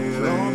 Yeah.